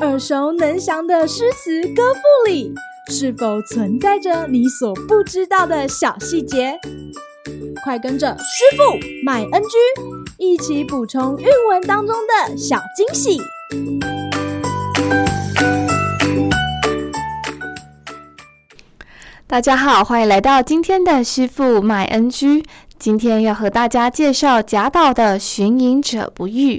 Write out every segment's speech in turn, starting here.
耳熟能详的诗词歌赋里，是否存在着你所不知道的小细节？快跟着师傅麦恩居一起补充韵文当中的小惊喜！大家好，欢迎来到今天的师傅麦恩居。今天要和大家介绍贾岛的《寻隐者不遇》。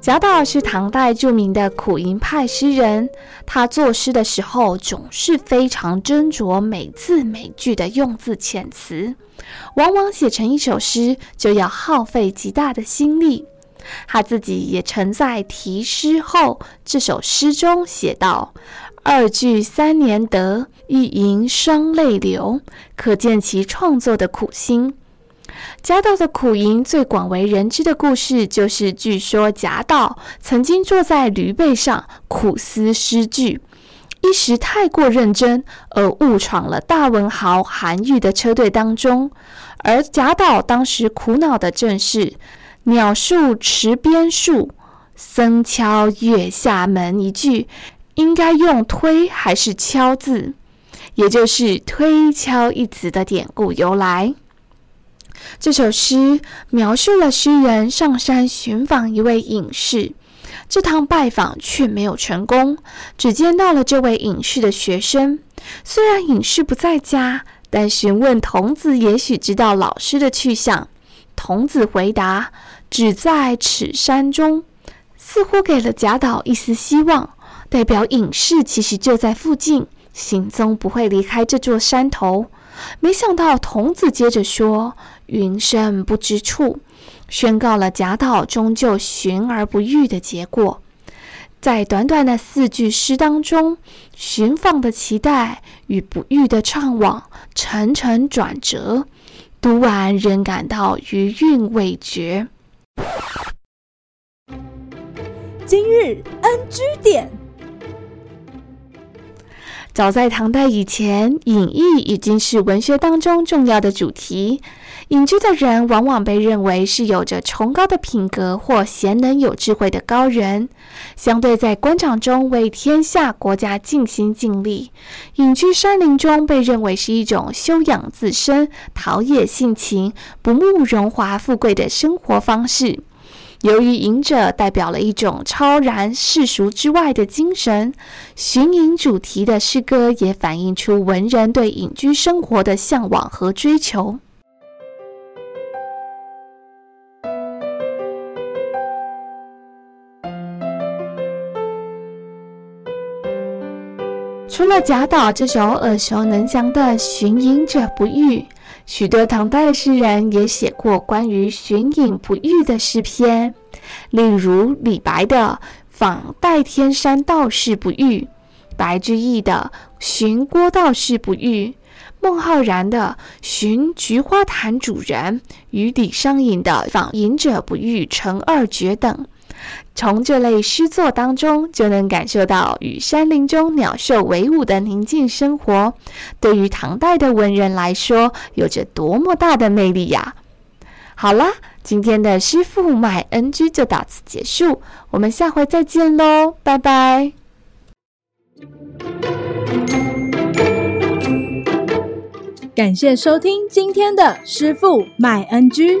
贾岛是唐代著名的苦吟派诗人，他作诗的时候总是非常斟酌每字每句的用字遣词，往往写成一首诗就要耗费极大的心力。他自己也曾在题诗后这首诗中写道：“二句三年得，一吟双泪流”，可见其创作的苦心。贾岛的苦吟最广为人知的故事，就是据说贾岛曾经坐在驴背上苦思诗句，一时太过认真而误闯了大文豪韩愈的车队当中。而贾岛当时苦恼的正是“鸟宿池边树，僧敲月下门”一句，应该用推还是敲字，也就是“推敲”一词的典故由来。这首诗描述了诗人上山寻访一位隐士，这趟拜访却没有成功，只见到了这位隐士的学生。虽然隐士不在家，但询问童子也许知道老师的去向。童子回答：“只在此山中。”似乎给了贾岛一丝希望，代表隐士其实就在附近，行踪不会离开这座山头。没想到童子接着说。云深不知处，宣告了贾岛终究寻而不遇的结果。在短短的四句诗当中，寻访的期待与不遇的怅惘，层层转折，读完仍感到余韵未绝。今日 NG 点。早在唐代以前，隐逸已经是文学当中重要的主题。隐居的人往往被认为是有着崇高的品格或贤能有智慧的高人，相对在官场中为天下国家尽心尽力，隐居山林中被认为是一种修养自身、陶冶性情、不慕荣华富贵的生活方式。由于隐者代表了一种超然世俗之外的精神，寻隐主题的诗歌也反映出文人对隐居生活的向往和追求。除了贾岛这首耳熟能详的《寻隐者不遇》，许多唐代诗人也写过关于寻隐不遇的诗篇，例如李白的《访代天山道士不遇》，白居易的《寻郭道士不遇》，孟浩然的《寻菊花潭主人》，与李商隐的《访隐者不遇成二绝》等。从这类诗作当中，就能感受到与山林中鸟兽为伍的宁静生活，对于唐代的文人来说，有着多么大的魅力呀！好啦，今天的师傅麦 NG 就到此结束，我们下回再见喽，拜拜！感谢收听今天的师傅麦 NG。